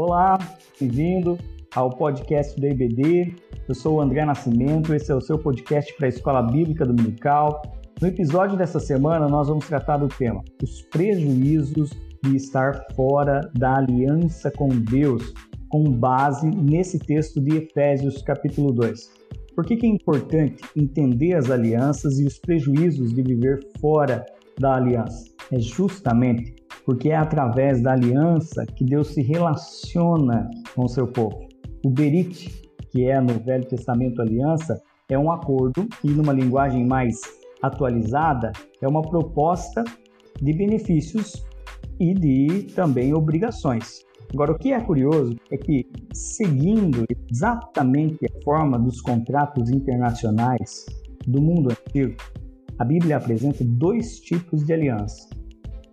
Olá, bem-vindo ao podcast do IBD. Eu sou o André Nascimento, esse é o seu podcast para a Escola Bíblica Dominical. No episódio dessa semana, nós vamos tratar do tema os prejuízos de estar fora da aliança com Deus, com base nesse texto de Efésios, capítulo 2. Por que, que é importante entender as alianças e os prejuízos de viver fora da aliança? É justamente porque é através da aliança que Deus se relaciona com o seu povo. O Berit, que é no Velho Testamento aliança, é um acordo e, numa linguagem mais atualizada, é uma proposta de benefícios e de também obrigações. Agora, o que é curioso é que, seguindo exatamente a forma dos contratos internacionais do mundo antigo, a Bíblia apresenta dois tipos de aliança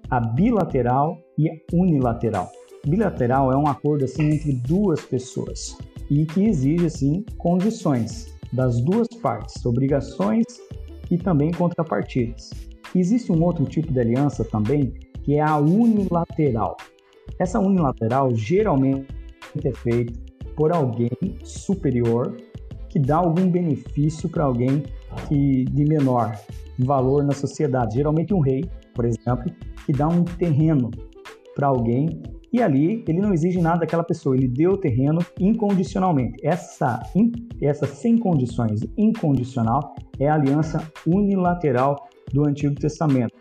a bilateral e a unilateral. Bilateral é um acordo assim entre duas pessoas e que exige assim condições das duas partes, obrigações e também contrapartidas. Existe um outro tipo de aliança também que é a unilateral. Essa unilateral geralmente é feita por alguém superior que dá algum benefício para alguém que de menor valor na sociedade, geralmente um rei, por exemplo, que dá um terreno para alguém e ali ele não exige nada daquela pessoa, ele deu o terreno incondicionalmente. Essa, essa sem condições, incondicional, é a aliança unilateral do Antigo Testamento.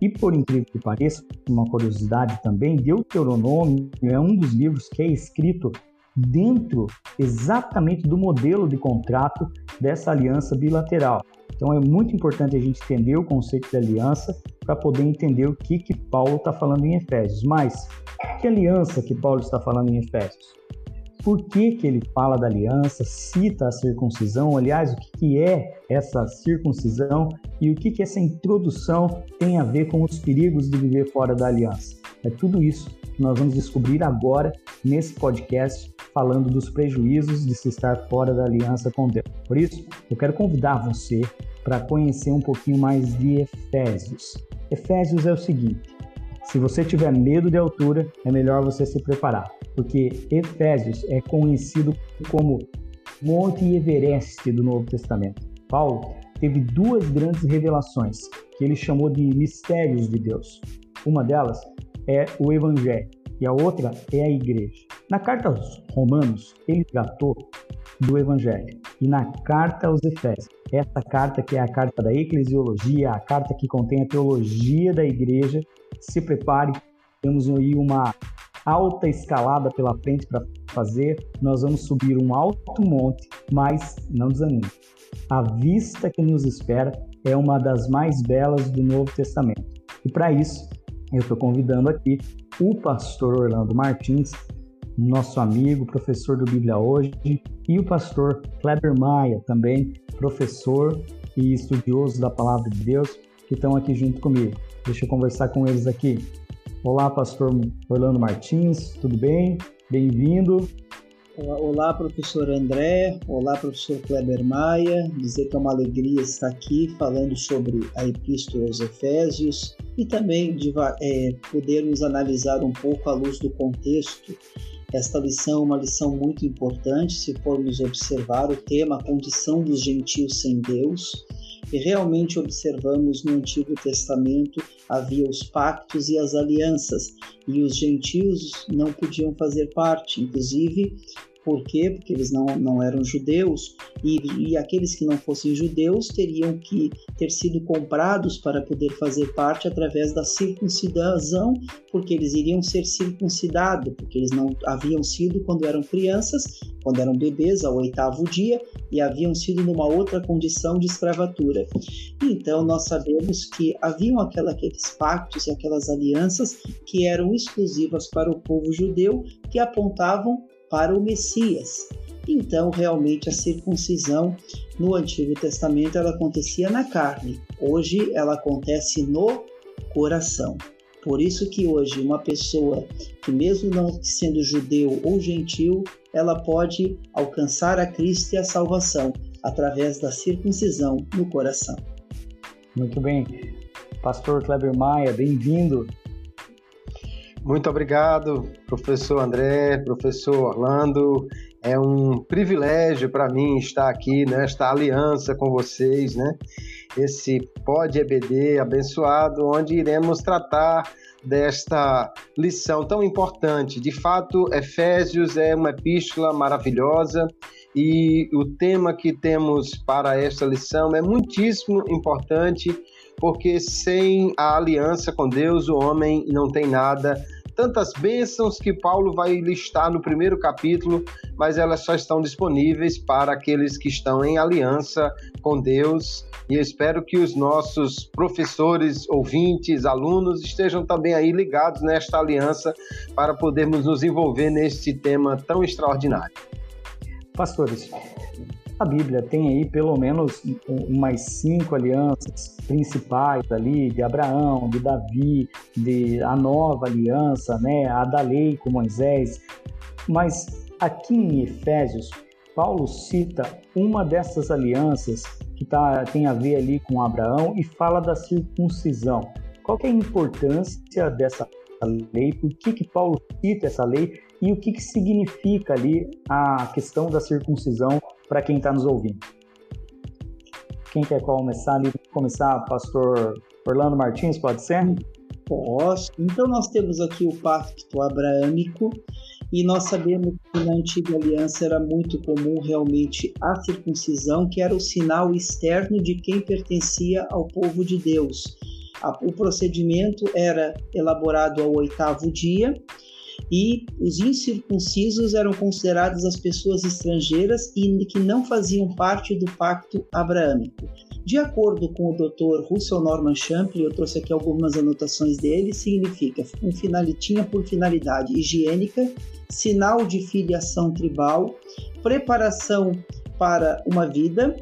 E por incrível que pareça, uma curiosidade também, Deuteronômio é um dos livros que é escrito dentro exatamente do modelo de contrato dessa aliança bilateral. Então é muito importante a gente entender o conceito de aliança para poder entender o que, que Paulo está falando em Efésios. Mas que aliança que Paulo está falando em Efésios? Por que, que ele fala da aliança, cita a circuncisão? Aliás, o que, que é essa circuncisão e o que, que essa introdução tem a ver com os perigos de viver fora da aliança? É tudo isso nós vamos descobrir agora nesse podcast falando dos prejuízos de se estar fora da aliança com Deus. Por isso, eu quero convidar você para conhecer um pouquinho mais de Efésios. Efésios é o seguinte: se você tiver medo de altura, é melhor você se preparar, porque Efésios é conhecido como Monte Everest do Novo Testamento. Paulo teve duas grandes revelações que ele chamou de mistérios de Deus. Uma delas é o Evangelho e a outra é a Igreja. Na carta aos Romanos, ele tratou do Evangelho e na carta aos Efésios essa carta que é a carta da eclesiologia, a carta que contém a teologia da igreja. Se prepare, temos aí uma alta escalada pela frente para fazer. Nós vamos subir um alto monte, mas não desanime. A vista que nos espera é uma das mais belas do Novo Testamento. E para isso, eu estou convidando aqui o pastor Orlando Martins, nosso amigo, professor do Bíblia Hoje, e o pastor Kleber Maia, também professor e estudioso da Palavra de Deus, que estão aqui junto comigo. Deixa eu conversar com eles aqui. Olá, pastor Orlando Martins, tudo bem? Bem-vindo. Olá, professor André. Olá, professor Kleber Maia. Dizer que é uma alegria estar aqui falando sobre a Epístola aos Efésios e também de é, podermos analisar um pouco à luz do contexto esta lição é uma lição muito importante se formos observar o tema a condição dos gentios sem Deus. E realmente observamos no Antigo Testamento havia os pactos e as alianças, e os gentios não podiam fazer parte. Inclusive, por quê? Porque eles não, não eram judeus e, e aqueles que não fossem judeus teriam que ter sido comprados para poder fazer parte através da circuncisão, porque eles iriam ser circuncidados, porque eles não haviam sido quando eram crianças, quando eram bebês ao oitavo dia e haviam sido numa outra condição de escravatura. Então nós sabemos que haviam aquela, aqueles pactos e aquelas alianças que eram exclusivas para o povo judeu que apontavam para o Messias. Então, realmente, a circuncisão no Antigo Testamento ela acontecia na carne. Hoje, ela acontece no coração. Por isso que hoje uma pessoa que mesmo não sendo judeu ou gentil, ela pode alcançar a Cristo e a salvação através da circuncisão no coração. Muito bem. Pastor Kleber Maia, bem-vindo. Muito obrigado, professor André, professor Orlando. É um privilégio para mim estar aqui nesta aliança com vocês, né? Esse Pod EBD abençoado, onde iremos tratar desta lição tão importante. De fato, Efésios é uma epístola maravilhosa e o tema que temos para esta lição é muitíssimo importante porque sem a aliança com Deus o homem não tem nada. Tantas bênçãos que Paulo vai listar no primeiro capítulo, mas elas só estão disponíveis para aqueles que estão em aliança com Deus. E espero que os nossos professores, ouvintes, alunos estejam também aí ligados nesta aliança para podermos nos envolver neste tema tão extraordinário. Pastores, a Bíblia tem aí pelo menos umas cinco alianças principais ali, de Abraão, de Davi, de a nova aliança, né, a da lei com Moisés. Mas aqui em Efésios, Paulo cita uma dessas alianças que tá, tem a ver ali com Abraão e fala da circuncisão. Qual é a importância dessa lei? Por que, que Paulo cita essa lei? E o que, que significa ali a questão da circuncisão para quem está nos ouvindo. Quem quer começar ali? Começar, pastor Orlando Martins, pode ser? Posso. Então nós temos aqui o pacto abraâmico e nós sabemos que na antiga aliança era muito comum realmente a circuncisão, que era o sinal externo de quem pertencia ao povo de Deus. O procedimento era elaborado ao oitavo dia e os incircuncisos eram considerados as pessoas estrangeiras e que não faziam parte do pacto abraâmico. De acordo com o Dr. Russell Norman Champlin, eu trouxe aqui algumas anotações dele, significa um final, tinha por finalidade higiênica, sinal de filiação tribal, preparação para uma vida,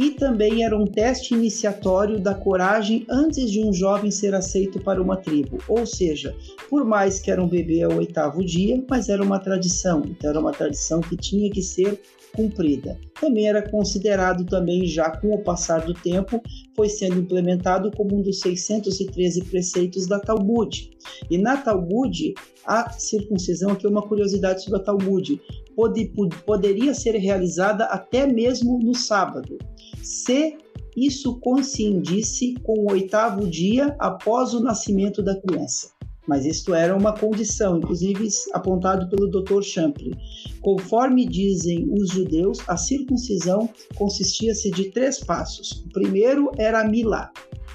e também era um teste iniciatório da coragem antes de um jovem ser aceito para uma tribo. Ou seja, por mais que era um bebê ao oitavo dia, mas era uma tradição, então era uma tradição que tinha que ser cumprida. Também era considerado também já com o passar do tempo, foi sendo implementado como um dos 613 preceitos da Talmud. E na Talmud, a circuncisão, aqui é uma curiosidade sobre a Talmud, pode, poderia ser realizada até mesmo no sábado se isso coincidisse com o oitavo dia após o nascimento da criança. Mas isto era uma condição, inclusive apontado pelo Dr. Champlin. Conforme dizem os judeus, a circuncisão consistia-se de três passos. O primeiro era a milá,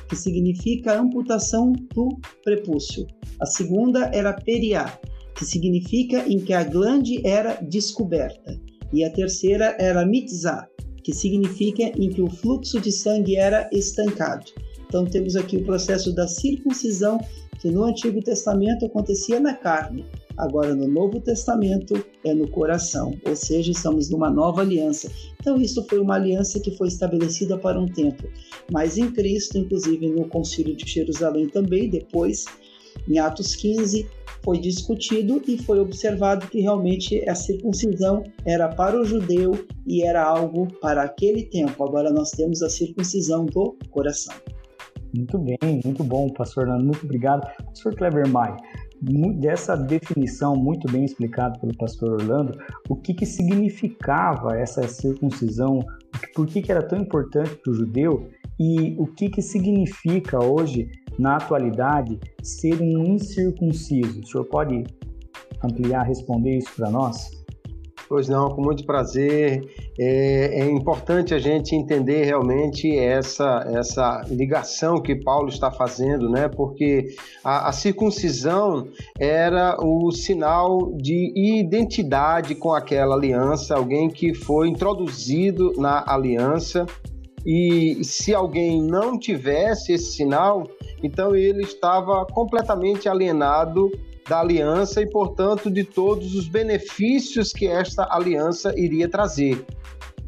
que significa amputação do prepúcio. A segunda era periá, que significa em que a glande era descoberta. E a terceira era mitzah, que significa em que o fluxo de sangue era estancado. Então temos aqui o processo da circuncisão, que no Antigo Testamento acontecia na carne, agora no Novo Testamento é no coração, ou seja, estamos numa nova aliança. Então isso foi uma aliança que foi estabelecida para um tempo, mas em Cristo, inclusive no Concílio de Jerusalém também, depois em Atos 15, foi discutido e foi observado que realmente a circuncisão era para o judeu e era algo para aquele tempo. Agora nós temos a circuncisão do coração. Muito bem, muito bom, pastor Nando, muito obrigado. Pastor Kleber Mai, dessa definição muito bem explicada pelo pastor Orlando, o que, que significava essa circuncisão, por que, que era tão importante para o judeu e o que, que significa hoje na atualidade, ser um incircunciso? O senhor pode ampliar, responder isso para nós? Pois não, com muito prazer. É, é, importante a gente entender realmente essa, essa ligação que Paulo está fazendo, né? Porque a, a circuncisão era o sinal de identidade com aquela aliança, alguém que foi introduzido na aliança. E se alguém não tivesse esse sinal, então ele estava completamente alienado da aliança e, portanto, de todos os benefícios que esta aliança iria trazer.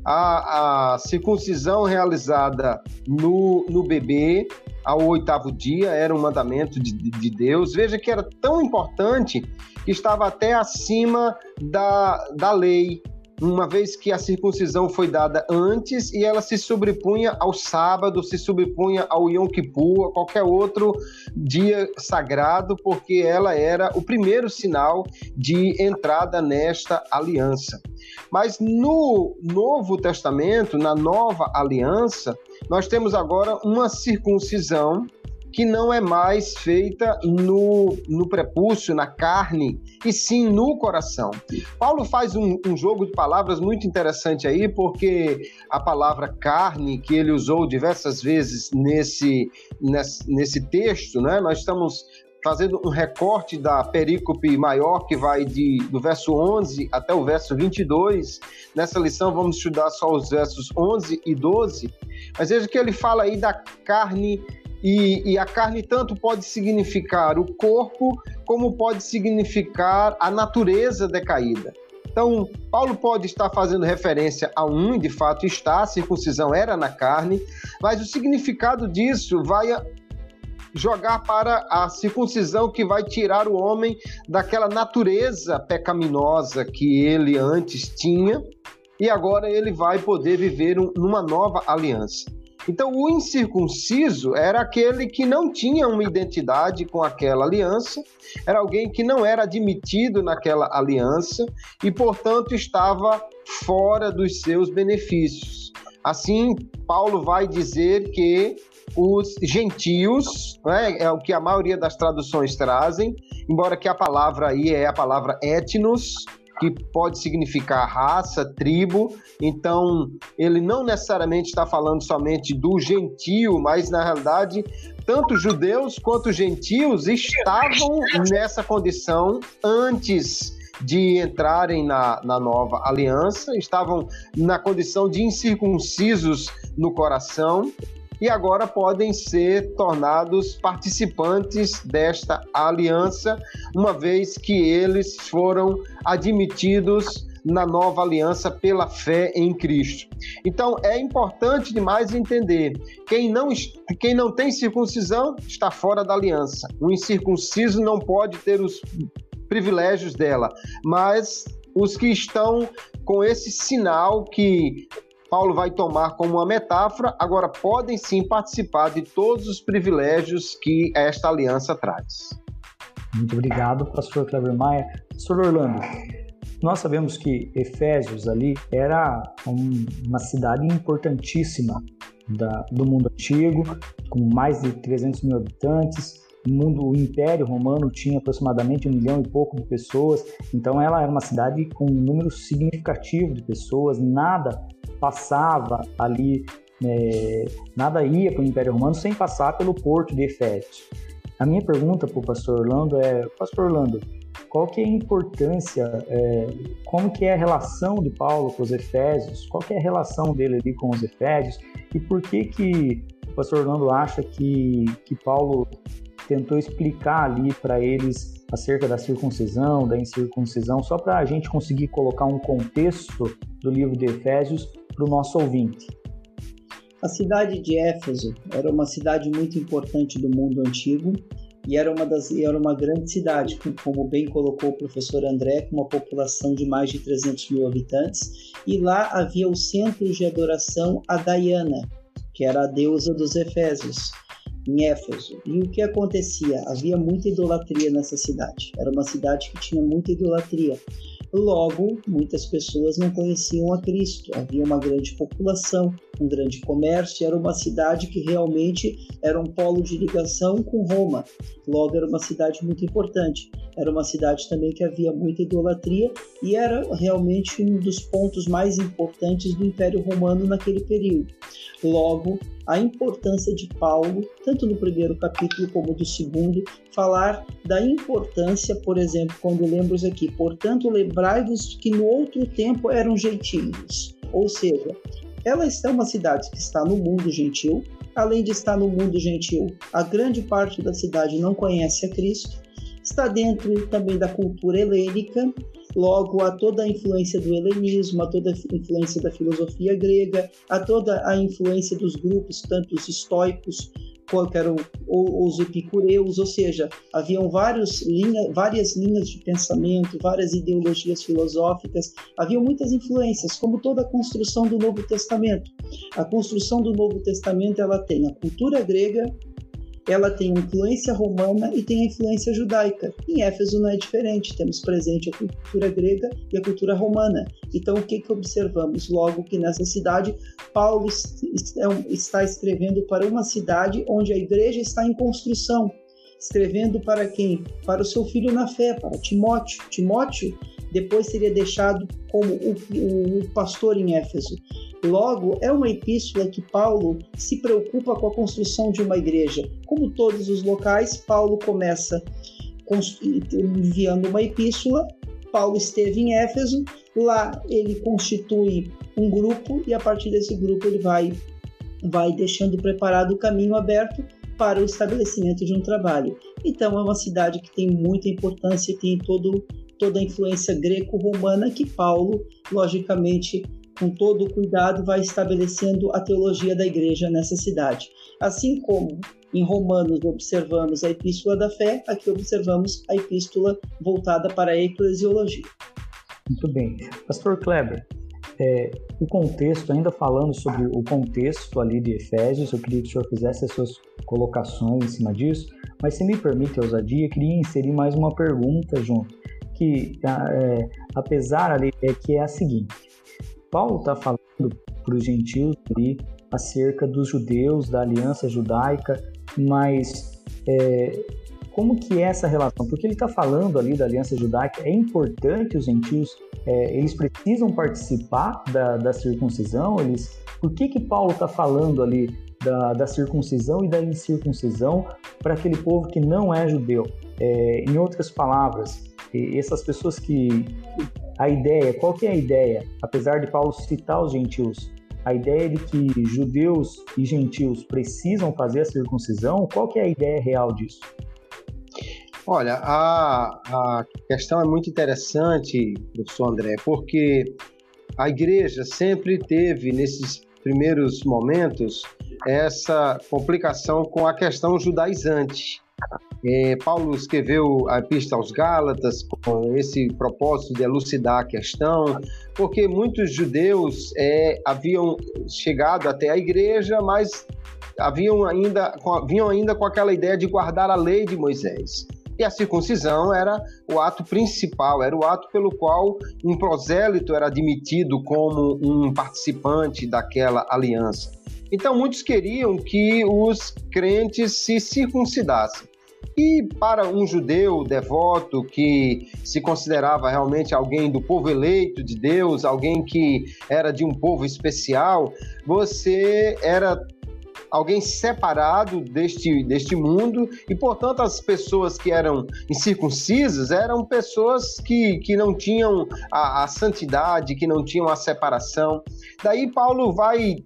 A, a circuncisão realizada no, no bebê ao oitavo dia era um mandamento de, de Deus. Veja que era tão importante que estava até acima da, da lei. Uma vez que a circuncisão foi dada antes e ela se sobrepunha ao sábado, se sobrepunha ao Yom Kippur, a qualquer outro dia sagrado, porque ela era o primeiro sinal de entrada nesta aliança. Mas no Novo Testamento, na nova aliança, nós temos agora uma circuncisão que não é mais feita no, no prepúcio, na carne, e sim no coração. Paulo faz um, um, jogo de palavras muito interessante aí, porque a palavra carne, que ele usou diversas vezes nesse, nesse, nesse texto, né? nós estamos fazendo um recorte da perícope maior que vai de, do verso 11 até o verso 22. Nessa lição vamos estudar só os versos 11 e 12. Mas veja que ele fala aí da carne e, e, a carne tanto pode significar o corpo, como pode significar a natureza decaída. Então, Paulo pode estar fazendo referência a um, e de fato está, a circuncisão era na carne, mas o significado disso vai jogar para a circuncisão que vai tirar o homem daquela natureza pecaminosa que ele antes tinha, e agora ele vai poder viver um, numa nova aliança. Então, o incircunciso era aquele que não tinha uma identidade com aquela aliança, era alguém que não era admitido naquela aliança e, portanto, estava fora dos seus benefícios. Assim, Paulo vai dizer que os gentios, né, é o que a maioria das traduções trazem, embora que a palavra aí é a palavra etnos, que pode significar raça, tribo. Então, ele não necessariamente está falando somente do gentio, mas na realidade, tanto judeus quanto gentios estavam nessa condição antes de entrarem na, na nova aliança, estavam na condição de incircuncisos no coração, e agora podem ser tornados participantes desta aliança, uma vez que eles foram admitidos na nova aliança pela fé em Cristo. Então é importante demais entender: quem não, quem não tem circuncisão está fora da aliança. O incircunciso não pode ter os privilégios dela, mas os que estão com esse sinal que Paulo vai tomar como uma metáfora, agora podem sim participar de todos os privilégios que esta aliança traz. Muito obrigado, pastor Cleber Maia. Pastor Orlando, nós sabemos que Efésios ali era um, uma cidade importantíssima da, do mundo antigo, com mais de 300 mil habitantes. O mundo, o Império Romano tinha aproximadamente um milhão e pouco de pessoas, então ela era uma cidade com um número significativo de pessoas. Nada passava ali, é, nada ia para o Império Romano sem passar pelo porto de Efésios. A minha pergunta para o pastor Orlando é, pastor Orlando, qual que é a importância, é, como que é a relação de Paulo com os Efésios, qual que é a relação dele ali com os Efésios e por que que o pastor Orlando acha que, que Paulo tentou explicar ali para eles acerca da circuncisão, da incircuncisão, só para a gente conseguir colocar um contexto do livro de Efésios para o nosso ouvinte. A cidade de Éfeso era uma cidade muito importante do mundo antigo e era uma, das, era uma grande cidade, como bem colocou o professor André, com uma população de mais de 300 mil habitantes, e lá havia o centro de adoração a Diana, que era a deusa dos Efésios, em Éfeso. E o que acontecia? Havia muita idolatria nessa cidade. Era uma cidade que tinha muita idolatria. Logo, muitas pessoas não conheciam a Cristo. Havia uma grande população, um grande comércio, era uma cidade que realmente era um polo de ligação com Roma. Logo, era uma cidade muito importante. Era uma cidade também que havia muita idolatria e era realmente um dos pontos mais importantes do Império Romano naquele período. Logo, a importância de Paulo, tanto no primeiro capítulo como do segundo, falar da importância, por exemplo, quando lemos aqui, portanto, lembrai-vos que no outro tempo eram gentios. Ou seja, ela está uma cidade que está no mundo gentil, além de estar no mundo gentil, a grande parte da cidade não conhece a Cristo, está dentro também da cultura helênica, logo a toda a influência do helenismo, a toda a influência da filosofia grega, a toda a influência dos grupos, tanto os estoicos que eram os epicureus, ou seja, haviam vários linha, várias linhas de pensamento, várias ideologias filosóficas, haviam muitas influências, como toda a construção do Novo Testamento. A construção do Novo Testamento ela tem a cultura grega, ela tem influência romana e tem influência judaica. Em Éfeso não é diferente, temos presente a cultura grega e a cultura romana. Então, o que, que observamos? Logo que nessa cidade, Paulo é está escrevendo para uma cidade onde a igreja está em construção. Escrevendo para quem? Para o seu filho na fé, para Timóteo. Timóteo depois seria deixado como o, o, o pastor em Éfeso. Logo, é uma epístola que Paulo se preocupa com a construção de uma igreja. Como todos os locais, Paulo começa enviando uma epístola. Paulo esteve em Éfeso, lá ele constitui um grupo e a partir desse grupo ele vai vai deixando preparado o caminho aberto para o estabelecimento de um trabalho. Então é uma cidade que tem muita importância e tem todo, toda a influência greco-romana que Paulo, logicamente, com todo o cuidado, vai estabelecendo a teologia da igreja nessa cidade. Assim como em Romanos observamos a epístola da fé, aqui observamos a epístola voltada para a eclesiologia. Muito bem. Pastor Kleber, é, o contexto, ainda falando sobre o contexto ali de Efésios, eu queria que o senhor fizesse as suas colocações em cima disso, mas se me permite a ousadia, queria inserir mais uma pergunta junto, que é, apesar ali, é que é a seguinte, Paulo está falando para os gentios ali acerca dos judeus, da aliança judaica, mas é, como que é essa relação? Porque ele está falando ali da aliança judaica, é importante os gentios, é, eles precisam participar da, da circuncisão, eles, por que que Paulo está falando ali da, da, circuncisão e da incircuncisão para aquele povo que não é judeu? É, em outras palavras, essas pessoas que a ideia, qual que é a ideia? Apesar de Paulo citar os gentios, a ideia de que judeus e gentios precisam fazer a circuncisão, qual que é a ideia real disso? Olha, a, a questão é muito interessante, professor André, porque a igreja sempre teve, nesses primeiros momentos, essa complicação com a questão judaizante. É, Paulo escreveu a Epístola aos Gálatas com esse propósito de elucidar a questão, porque muitos judeus é, haviam chegado até a igreja, mas haviam ainda, vinham ainda com aquela ideia de guardar a lei de Moisés. E a circuncisão era o ato principal, era o ato pelo qual um prosélito era admitido como um participante daquela aliança. Então, muitos queriam que os crentes se circuncidassem. E para um judeu devoto que se considerava realmente alguém do povo eleito de Deus, alguém que era de um povo especial, você era alguém separado deste, deste mundo e, portanto, as pessoas que eram incircuncisas eram pessoas que, que não tinham a, a santidade, que não tinham a separação. Daí Paulo vai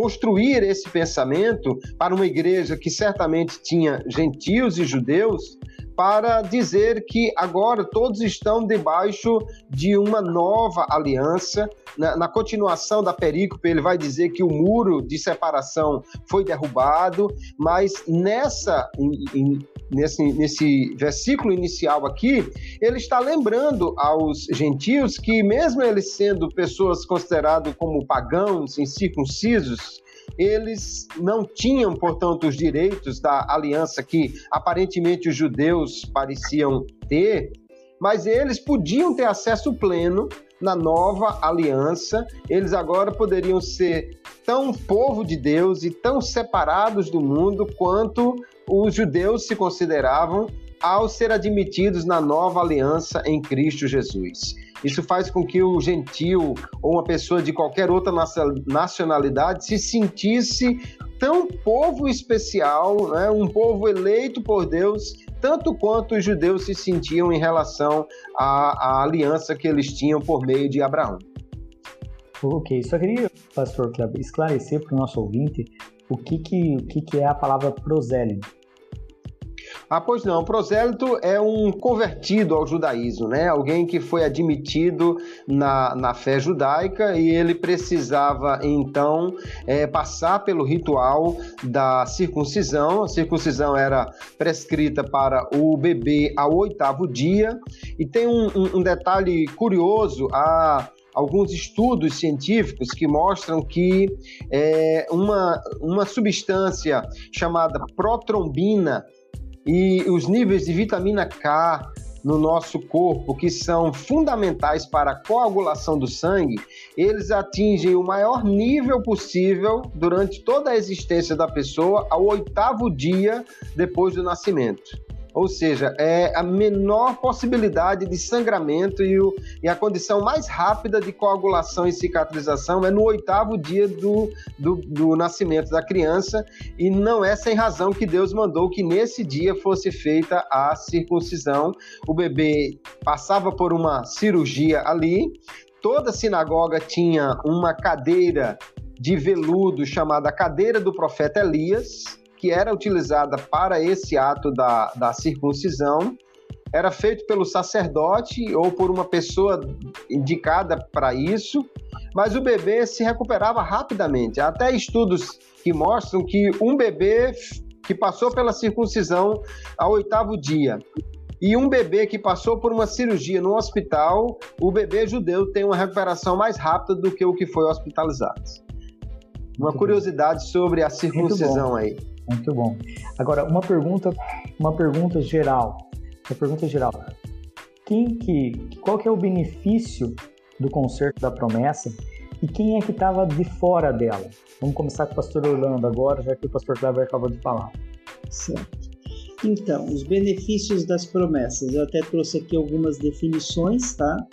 construir esse pensamento para uma igreja que certamente tinha gentios e judeus, para dizer que agora todos estão debaixo de uma nova aliança. Na, na, continuação da perícope, ele vai dizer que o muro de separação foi derrubado, mas nessa, em, nesse, nesse versículo inicial aqui, ele está lembrando aos gentios que, mesmo eles sendo pessoas consideradas como pagãos, incircuncisos, eles não tinham, portanto, os direitos da aliança que aparentemente os judeus pareciam ter, mas eles podiam ter acesso pleno na nova aliança, eles agora poderiam ser tão povo de Deus e tão separados do mundo quanto os judeus se consideravam ao ser admitidos na nova aliança em Cristo Jesus. Isso faz com que o gentil ou uma pessoa de qualquer outra nacionalidade se sentisse tão povo especial, né? um povo eleito por Deus, tanto quanto os judeus se sentiam em relação à, à aliança que eles tinham por meio de Abraão. Ok, só queria, pastor esclarecer para o nosso ouvinte o que, que, o que, que é a palavra prosélito. Ah, pois não. Prosélito é um convertido ao judaísmo, né? Alguém que foi admitido na, na fé judaica e ele precisava, então, é, passar pelo ritual da circuncisão. A circuncisão era prescrita para o bebê ao oitavo dia. E tem um, um, detalhe curioso: a alguns estudos científicos que mostram que é, uma, uma substância chamada protrombina e os níveis de vitamina K no nosso corpo, que são fundamentais para a coagulação do sangue, eles atingem o maior nível possível durante toda a existência da pessoa ao oitavo dia depois do nascimento. Ou seja, é a menor possibilidade de sangramento e, o, e, a condição mais rápida de coagulação e cicatrização é no oitavo dia do, do, do nascimento da criança, e não é sem razão que Deus mandou que nesse dia fosse feita a circuncisão. O bebê passava por uma cirurgia ali, toda sinagoga tinha uma cadeira de veludo chamada cadeira do profeta Elias que era utilizada para esse ato da, da circuncisão era feito pelo sacerdote ou por uma pessoa indicada para isso, mas o bebê se recuperava rapidamente. Há até estudos que mostram que um bebê que passou pela circuncisão ao oitavo dia e um bebê que passou por uma cirurgia no hospital, o bebê judeu tem uma recuperação mais rápida do que o que foi hospitalizado. Uma Muito curiosidade bom. sobre a circuncisão aí. Muito bom. Agora, uma pergunta, uma pergunta geral. Uma pergunta geral. Quem que, qual que é o benefício do concerto da promessa e quem é que estava de fora dela? Vamos começar com o pastor Orlando agora, já que o pastor Cleber acabou de falar. Certo. Então, os benefícios das promessas. Eu até trouxe aqui algumas definições, tá?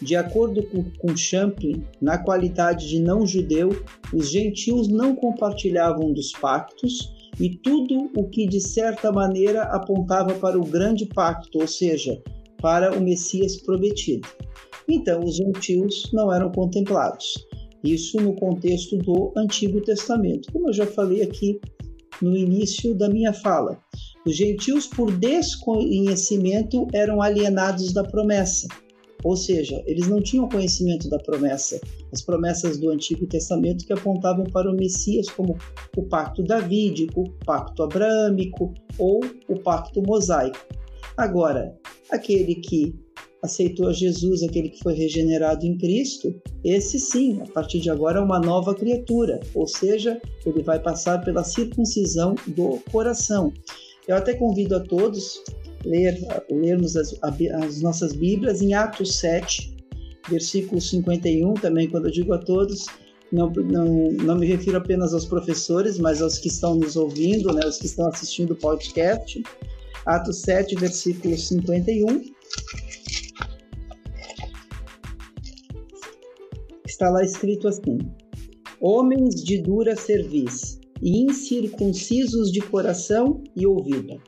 De acordo com, com Champlin, na qualidade de não-judeu, os gentios não compartilhavam dos pactos e tudo o que de certa maneira apontava para o grande pacto, ou seja, para o Messias prometido. Então, os gentios não eram contemplados. Isso no contexto do Antigo Testamento, como eu já falei aqui no início da minha fala. Os gentios, por desconhecimento, eram alienados da promessa. Ou seja, eles não tinham conhecimento da promessa, as promessas do Antigo Testamento que apontavam para o Messias como o pacto davídico, o pacto abrâmico ou o pacto mosaico. Agora, aquele que aceitou Jesus, aquele que foi regenerado em Cristo, esse sim, a partir de agora é uma nova criatura, ou seja, ele vai passar pela circuncisão do coração. Eu até convido a todos ler, lermos as, as nossas Bíblias em Atos 7, versículo 51, também quando eu digo a todos, não, não, não me refiro apenas aos professores, mas aos que estão nos ouvindo, né, os que estão assistindo o podcast. Atos 7, versículo 51. Está lá escrito assim: Homens de dura cerviz e incircuncisos de coração e ouvido,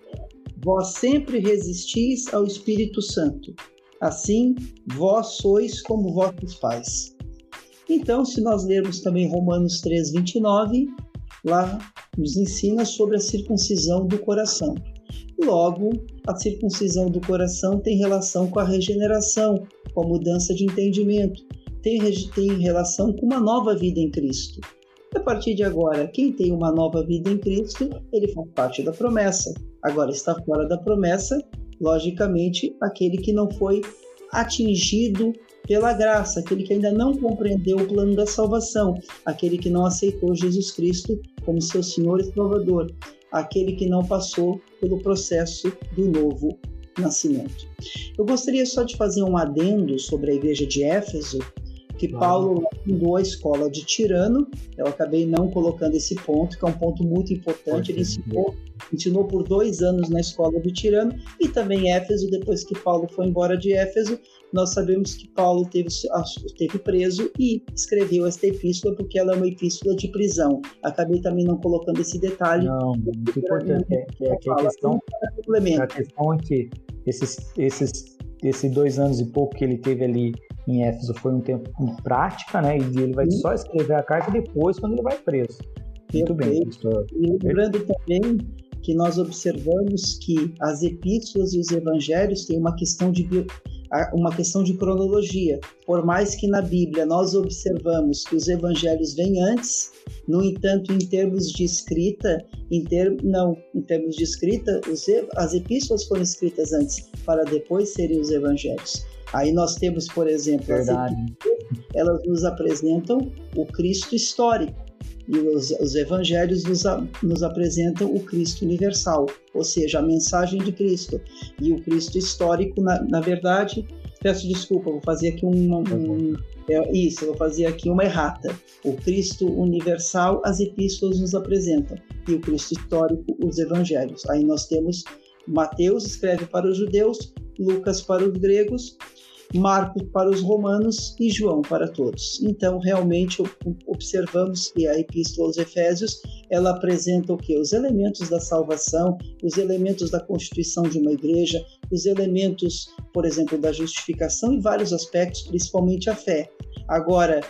Vós sempre resistis ao Espírito Santo. Assim, vós sois como vossos pais. Então, se nós lermos também Romanos 3, 29, lá nos ensina sobre a circuncisão do coração. Logo, a circuncisão do coração tem relação com a regeneração, com a mudança de entendimento, tem, tem relação com uma nova vida em Cristo. A partir de agora, quem tem uma nova vida em Cristo, ele faz parte da promessa. Agora está fora da promessa, logicamente, aquele que não foi atingido pela graça, aquele que ainda não compreendeu o plano da salvação, aquele que não aceitou Jesus Cristo como seu Senhor e Salvador, aquele que não passou pelo processo do novo nascimento. Eu gostaria só de fazer um adendo sobre a igreja de Éfeso, que Paulo fundou a escola de Tirano. Eu acabei não colocando esse ponto, que é um ponto muito importante. Ele ensinou, ensinou por dois anos na escola de Tirano e também Éfeso. Depois que Paulo foi embora de Éfeso, nós sabemos que Paulo teve, teve preso e escreveu esta epístola porque ela é uma epístola de prisão. Acabei também não colocando esse detalhe. Não, muito importante. É, que, é, que a, questão, a questão é que esses, esses, esses dois anos e pouco que ele teve ali em Éfeso foi um tempo em prática, né? E ele vai Sim. só escrever a carta depois, quando ele vai preso. Muito bem, pastor. E lembrando também que nós observamos que as epístolas e os evangelhos têm uma questão de uma questão de cronologia. Por mais que na Bíblia nós observamos que os evangelhos vêm antes, no entanto, em termos de escrita, em ter, não, em termos de escrita, os, as epístolas foram escritas antes para depois serem os evangelhos. Aí nós temos, por exemplo, Verdade. elas nos apresentam o Cristo histórico e os, os evangelhos nos, nos, apresentam o Cristo universal, ou seja, a mensagem de Cristo. E o Cristo histórico, na, na verdade, peço desculpa, vou fazer aqui um, um é, isso, vou fazer aqui uma errata. O Cristo universal, as epístolas nos apresentam, e o Cristo histórico, os evangelhos. Aí nós temos Mateus escreve para os judeus, Lucas para os gregos Marcos para os romanos e João para todos. Então, realmente observamos que a epístola aos Efésios, ela apresenta o que? Os elementos da salvação, os elementos da constituição de uma igreja, os elementos, por exemplo, da justificação e vários aspectos, principalmente a fé. Agora,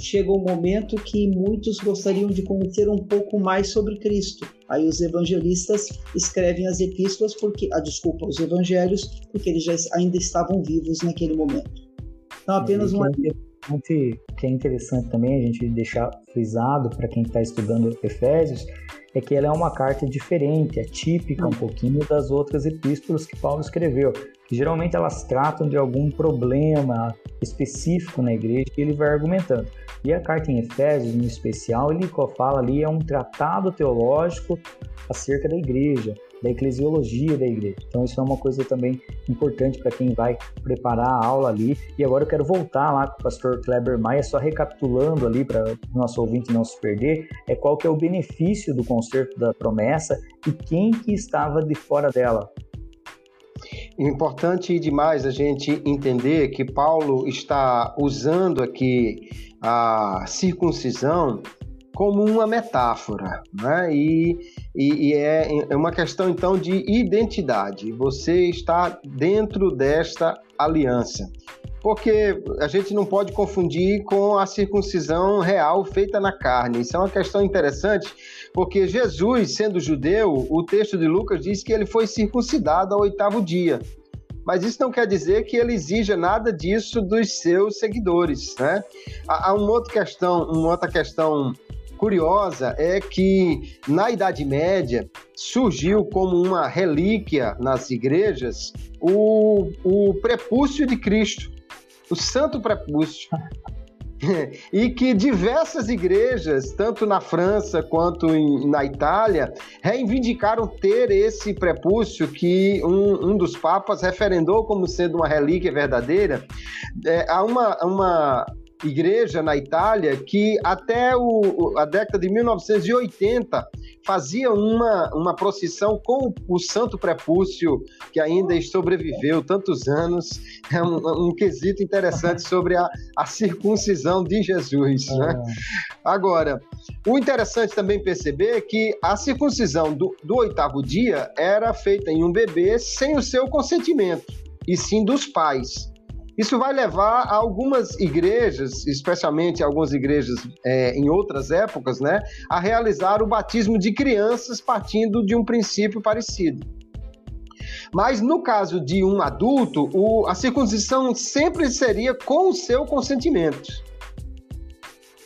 chega um momento que muitos gostariam de conhecer um pouco mais sobre Cristo. Aí os evangelistas escrevem as epístolas porque, ah, desculpa, os evangelhos, porque eles já ainda estavam vivos naquele momento. Então apenas uma que é interessante também a gente deixar frisado para quem está estudando Efésios é que ela é uma carta diferente, atípica um pouquinho das outras epístolas que Paulo escreveu, geralmente elas tratam de algum problema específico na igreja e ele vai argumentando. E a carta em Efésios, no especial, ele fala ali é um tratado teológico acerca da igreja, da eclesiologia da igreja. Então isso é uma coisa também importante para quem vai preparar a aula ali. E agora eu quero voltar lá com o pastor Kleber Maia, só recapitulando ali para o nosso ouvinte não se perder, é qual que é o benefício do concerto da promessa e quem que estava de fora dela. Importante demais a gente entender que Paulo está usando aqui a circuncisão como uma metáfora, né? E, e, e é, é uma questão então de identidade. Você está dentro desta aliança porque a gente não pode confundir com a circuncisão real feita na carne. Isso é uma questão interessante, porque Jesus, sendo judeu, o texto de Lucas diz que ele foi circuncidado ao oitavo dia. Mas isso não quer dizer que ele exija nada disso dos seus seguidores, né? Há uma outra questão, uma outra questão curiosa é que na Idade Média surgiu como uma relíquia nas igrejas o, o prepúcio de Cristo, o santo prepúcio. e que diversas igrejas, tanto na França quanto em, na Itália, reivindicaram ter esse prepúcio que um, um dos papas referendou como sendo uma relíquia verdadeira. É, há uma, uma igreja na Itália que até o, a década de 1980 fazia uma, uma procissão com o santo prepúcio que ainda sobreviveu tantos anos. É um, um quesito interessante sobre a, a circuncisão de Jesus. Né? Ah. Agora, o interessante também perceber é que a circuncisão do, do oitavo dia era feita em um bebê sem o seu consentimento, e sim dos pais. Isso vai levar a algumas igrejas, especialmente algumas igrejas é, em outras épocas, né, a realizar o batismo de crianças partindo de um princípio parecido. Mas no caso de um adulto, o, a circuncisão sempre seria com o seu consentimento.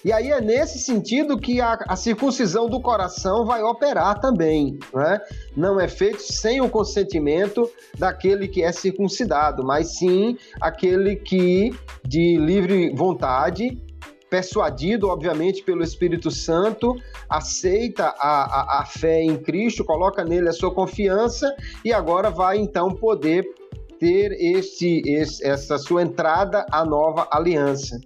E aí é nesse sentido que a, a circuncisão do coração vai operar também. Né? Não é feito sem o consentimento daquele que é circuncidado, mas sim aquele que, de livre vontade, persuadido, obviamente, pelo Espírito Santo, aceita a, a, a, fé em Cristo, coloca nele a sua confiança e agora vai então poder ter esse, essa sua entrada à nova aliança,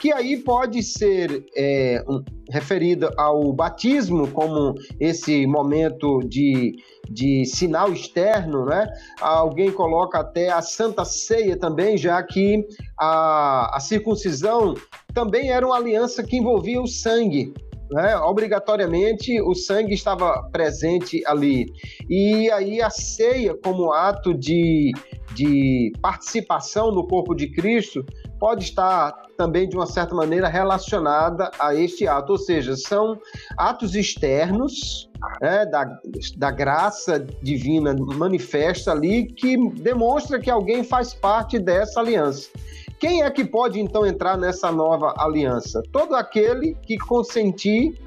que aí pode ser é, um, referida ao batismo como esse momento de, de sinal externo, né? Alguém coloca até a Santa Ceia também, já que a, a circuncisão também era uma aliança que envolvia o sangue. né? obrigatoriamente o sangue estava presente ali. E aí a ceia, como ato de, de participação no corpo de Cristo, pode estar também, de uma certa maneira, relacionada a este ato, ou seja, são atos externos né, da, da graça divina manifesta ali que demonstra que alguém faz parte dessa aliança. Quem é que pode então entrar nessa nova aliança? Todo aquele que consentir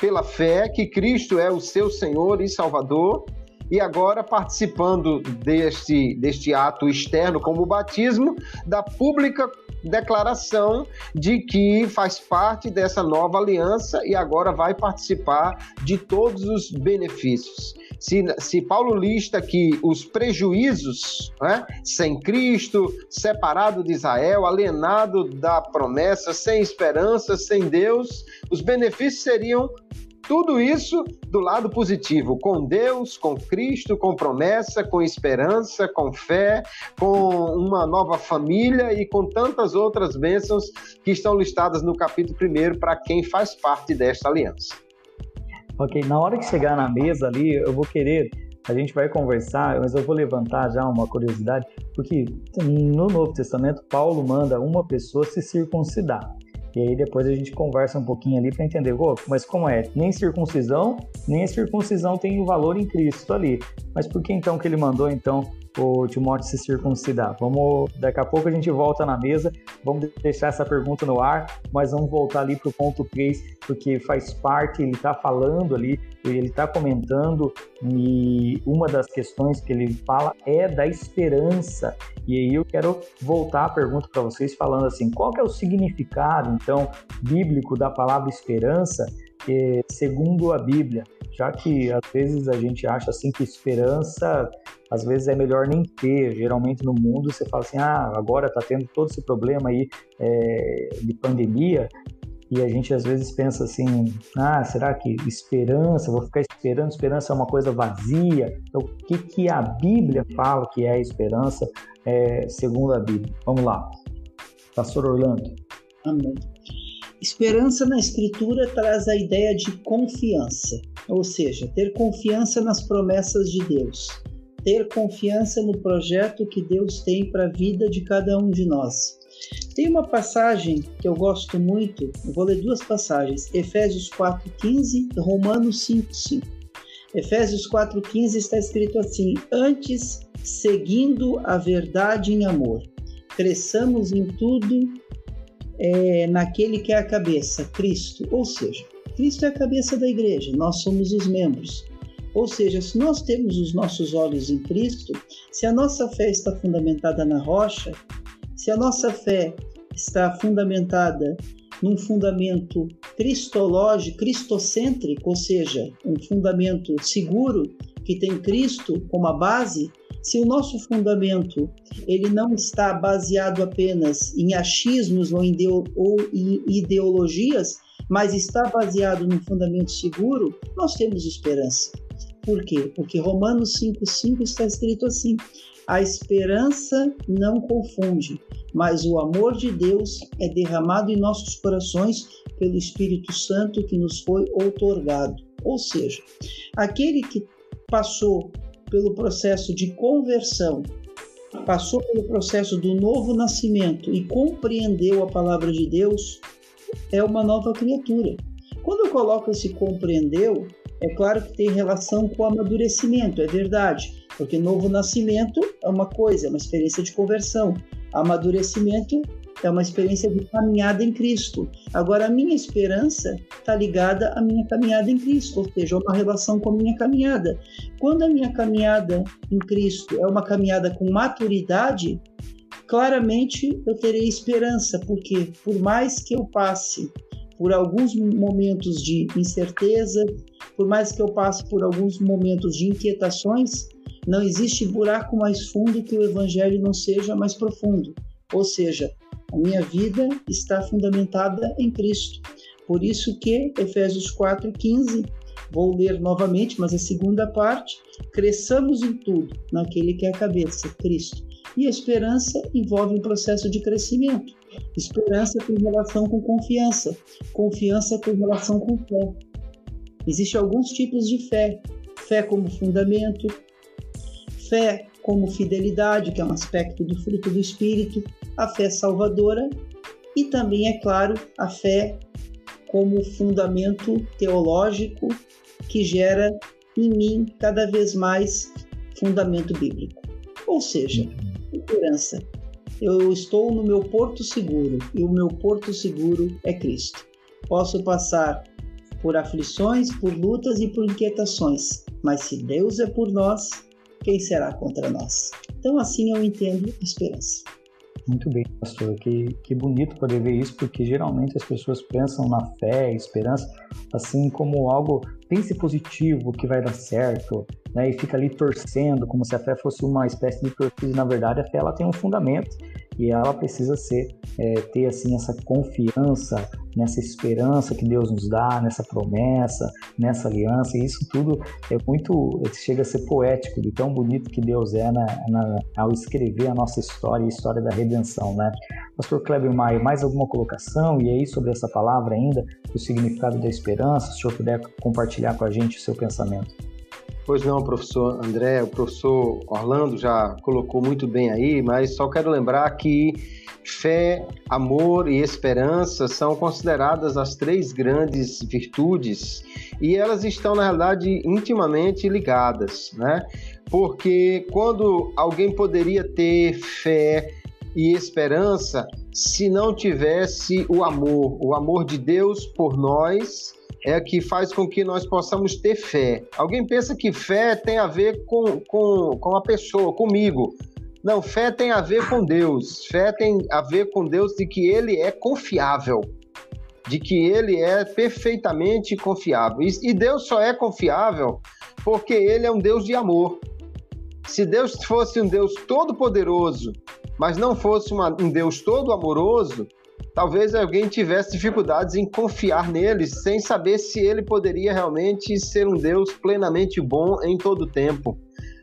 pela fé que Cristo é o seu Senhor e Salvador e agora participando deste, deste ato externo, como o batismo, da pública declaração de que faz parte dessa nova aliança e agora vai participar de todos os benefícios. Se, se Paulo lista aqui os prejuízos, né, sem Cristo, separado de Israel, alienado da promessa, sem esperança, sem Deus, os benefícios seriam tudo isso do lado positivo, com Deus, com Cristo, com promessa, com esperança, com fé, com uma nova família e com tantas outras bênçãos que estão listadas no capítulo 1 para quem faz parte desta aliança. Ok, na hora que chegar na mesa ali, eu vou querer a gente vai conversar, mas eu vou levantar já uma curiosidade, porque no Novo Testamento Paulo manda uma pessoa se circuncidar. E aí depois a gente conversa um pouquinho ali para entender, oh, mas como é? Nem circuncisão, nem a circuncisão tem o valor em Cristo ali. Mas por que então que ele mandou então o Timóteo se circuncidar? Vamos, daqui a pouco a gente volta na mesa, vamos deixar essa pergunta no ar, mas vamos voltar ali para o ponto 3, porque faz parte, ele está falando ali, ele está comentando, e uma das questões que ele fala é da esperança. E aí eu quero voltar a pergunta para vocês falando assim, qual que é o significado, então, bíblico da palavra esperança, segundo a Bíblia? Já que às vezes a gente acha assim que esperança, às vezes é melhor nem ter. Geralmente no mundo você fala assim, ah, agora está tendo todo esse problema aí é, de pandemia, e a gente às vezes pensa assim: ah, será que esperança, vou ficar esperando, esperança é uma coisa vazia? Então, o que, que a Bíblia fala que é a esperança é, segundo a Bíblia? Vamos lá, Pastor Orlando. Amém. Esperança na Escritura traz a ideia de confiança, ou seja, ter confiança nas promessas de Deus, ter confiança no projeto que Deus tem para a vida de cada um de nós. Tem uma passagem que eu gosto muito, eu vou ler duas passagens, Efésios 4,15 e Romanos 5,5. Efésios 4,15 está escrito assim: Antes, seguindo a verdade em amor, cresçamos em tudo é, naquele que é a cabeça, Cristo. Ou seja, Cristo é a cabeça da igreja, nós somos os membros. Ou seja, se nós temos os nossos olhos em Cristo, se a nossa fé está fundamentada na rocha, se a nossa fé está fundamentada num fundamento cristológico, cristocêntrico, ou seja, um fundamento seguro que tem Cristo como a base, se o nosso fundamento ele não está baseado apenas em achismos ou em, ou em ideologias, mas está baseado num fundamento seguro, nós temos esperança. Por quê? Porque Romanos 5,5 está escrito assim: a esperança não confunde, mas o amor de Deus é derramado em nossos corações pelo Espírito Santo que nos foi outorgado. Ou seja, aquele que passou pelo processo de conversão, passou pelo processo do novo nascimento e compreendeu a palavra de Deus, é uma nova criatura. Quando eu coloco esse compreendeu, é claro que tem relação com o amadurecimento, é verdade, porque novo nascimento é uma coisa, é uma experiência de conversão. Amadurecimento é uma experiência de caminhada em Cristo. Agora, a minha esperança está ligada à minha caminhada em Cristo, ou seja, uma relação com a minha caminhada. Quando a minha caminhada em Cristo é uma caminhada com maturidade, claramente eu terei esperança, porque por mais que eu passe por alguns momentos de incerteza, por mais que eu passe por alguns momentos de inquietações, não existe buraco mais fundo que o evangelho não seja mais profundo. Ou seja, a minha vida está fundamentada em Cristo. Por isso que Efésios 4:15, vou ler novamente, mas a segunda parte, cresçamos em tudo naquele que é a cabeça, Cristo. E a esperança envolve um processo de crescimento. Esperança tem relação com confiança, confiança tem relação com fé. Existem alguns tipos de fé: fé como fundamento, fé como fidelidade, que é um aspecto do fruto do Espírito, a fé salvadora e também, é claro, a fé como fundamento teológico que gera em mim cada vez mais fundamento bíblico. Ou seja, esperança. Eu estou no meu porto seguro e o meu porto seguro é Cristo. Posso passar por aflições, por lutas e por inquietações, mas se Deus é por nós, quem será contra nós? Então, assim eu entendo esperança. Muito bem, pastor. Que, que bonito poder ver isso, porque geralmente as pessoas pensam na fé, esperança, assim como algo pense positivo que vai dar certo, né? E fica ali torcendo, como se a fé fosse uma espécie de torcida. Na verdade, a fé ela tem um fundamento e ela precisa ser é, ter assim essa confiança nessa esperança que Deus nos dá, nessa promessa, nessa aliança. E isso tudo é muito chega a ser poético de tão bonito que Deus é na, na, ao escrever a nossa história a história da redenção, né? Pastor Kleber Maia, mais alguma colocação e aí sobre essa palavra ainda, o significado da esperança, se o senhor puder compartilhar com a gente o seu pensamento. Pois não, professor André, o professor Orlando já colocou muito bem aí, mas só quero lembrar que fé, amor e esperança são consideradas as três grandes virtudes e elas estão, na realidade, intimamente ligadas, né? Porque quando alguém poderia ter fé e esperança se não tivesse o amor, o amor de Deus por nós é que faz com que nós possamos ter fé. Alguém pensa que fé tem a ver com, com, com a pessoa, comigo. Não, fé tem a ver com Deus. Fé tem a ver com Deus de que ele é confiável, de que ele é perfeitamente confiável. E Deus só é confiável porque ele é um Deus de amor. Se Deus fosse um Deus todo-poderoso, mas não fosse uma, um Deus todo amoroso, talvez alguém tivesse dificuldades em confiar nele, sem saber se ele poderia realmente ser um Deus plenamente bom em todo o tempo.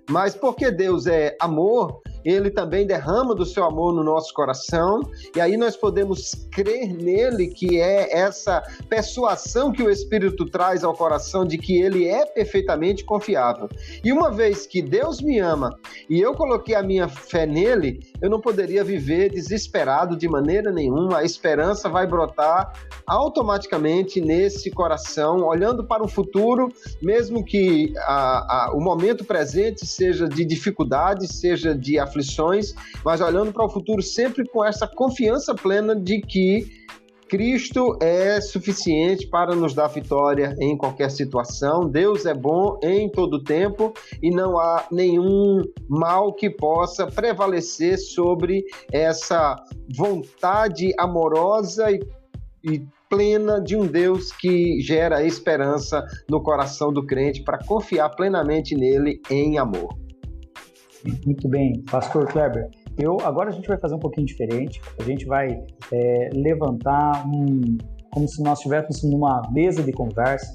Mas porque Deus é amor, ele também derrama do seu amor no nosso coração, e aí nós podemos crer nele, que é essa persuasão que o Espírito traz ao coração de que ele é perfeitamente confiável. E uma vez que Deus me ama e eu coloquei a minha fé nele, eu não poderia viver desesperado de maneira nenhuma. A esperança vai brotar automaticamente nesse coração, olhando para o futuro, mesmo que a, a, o momento presente seja de dificuldade, seja de aflição aflições, mas olhando para o futuro sempre com essa confiança plena de que Cristo é suficiente para nos dar vitória em qualquer situação. Deus é bom em todo tempo e não há nenhum mal que possa prevalecer sobre essa vontade amorosa e, e plena de um Deus que gera esperança no coração do crente para confiar plenamente nele em amor. Muito bem, Pastor Kleber. Eu agora a gente vai fazer um pouquinho diferente. A gente vai é, levantar um, como se nós estivéssemos numa mesa de conversa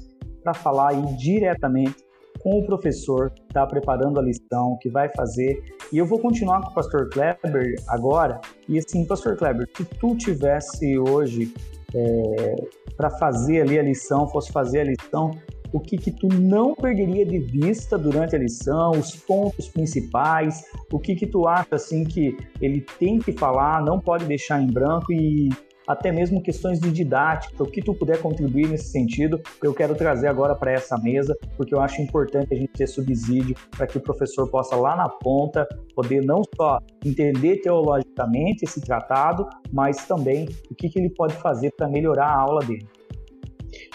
para falar aí diretamente com o professor que está preparando a lição, que vai fazer. E eu vou continuar com o Pastor Kleber agora. E assim, Pastor Kleber, se tu tivesse hoje é, para fazer ali a lição, fosse fazer a lição, o que, que tu não perderia de vista durante a lição, os pontos principais, o que, que tu acha assim que ele tem que falar, não pode deixar em branco e até mesmo questões de didática, o que tu puder contribuir nesse sentido, eu quero trazer agora para essa mesa, porque eu acho importante a gente ter subsídio para que o professor possa lá na ponta poder não só entender teologicamente esse tratado, mas também o que, que ele pode fazer para melhorar a aula dele.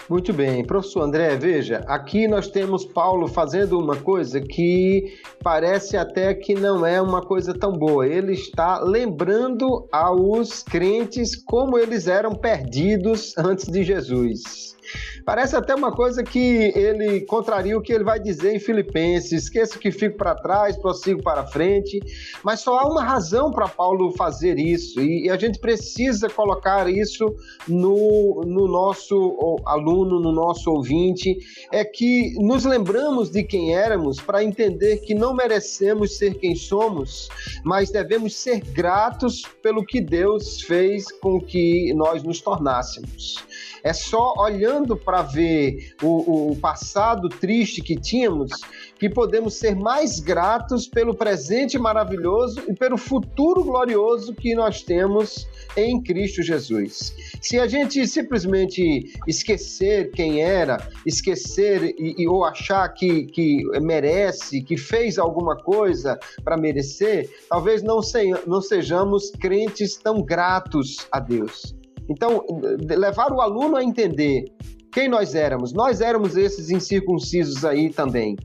Muito bem, professor André, veja, aqui nós temos Paulo fazendo uma coisa que parece até que não é uma coisa tão boa. Ele está lembrando aos crentes como eles eram perdidos antes de Jesus. Parece até uma coisa que ele contraria o que ele vai dizer em Filipenses: esqueça que fico para trás, prossigo para frente. Mas só há uma razão para Paulo fazer isso, e a gente precisa colocar isso no, no nosso aluno, no nosso ouvinte: é que nos lembramos de quem éramos para entender que não merecemos ser quem somos, mas devemos ser gratos pelo que Deus fez com que nós nos tornássemos. É só olhando para ver o, o passado triste que tínhamos que podemos ser mais gratos pelo presente maravilhoso e pelo futuro glorioso que nós temos em Cristo Jesus. Se a gente simplesmente esquecer quem era, esquecer e, e ou achar que, que merece, que fez alguma coisa para merecer, talvez não, se, não sejamos crentes tão gratos a Deus. Então, levar o aluno a entender quem nós éramos. Nós éramos esses incircuncisos aí também.